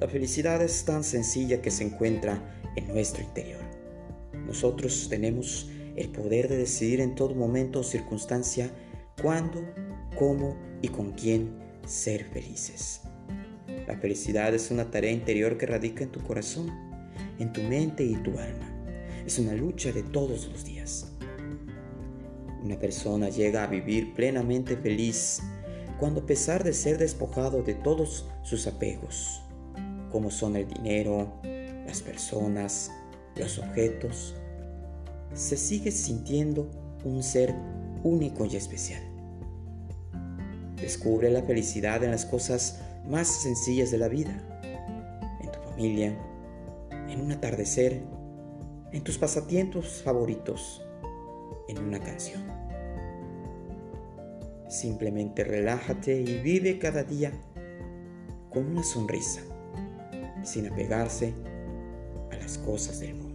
La felicidad es tan sencilla que se encuentra en nuestro interior. Nosotros tenemos el poder de decidir en todo momento o circunstancia cuándo, cómo y con quién ser felices. La felicidad es una tarea interior que radica en tu corazón, en tu mente y tu alma. Es una lucha de todos los días. Una persona llega a vivir plenamente feliz cuando a pesar de ser despojado de todos sus apegos, como son el dinero, las personas, los objetos, se sigue sintiendo un ser único y especial. Descubre la felicidad en las cosas más sencillas de la vida, en tu familia, en un atardecer, en tus pasatiempos favoritos, en una canción. Simplemente relájate y vive cada día con una sonrisa, sin apegarse a las cosas del mundo.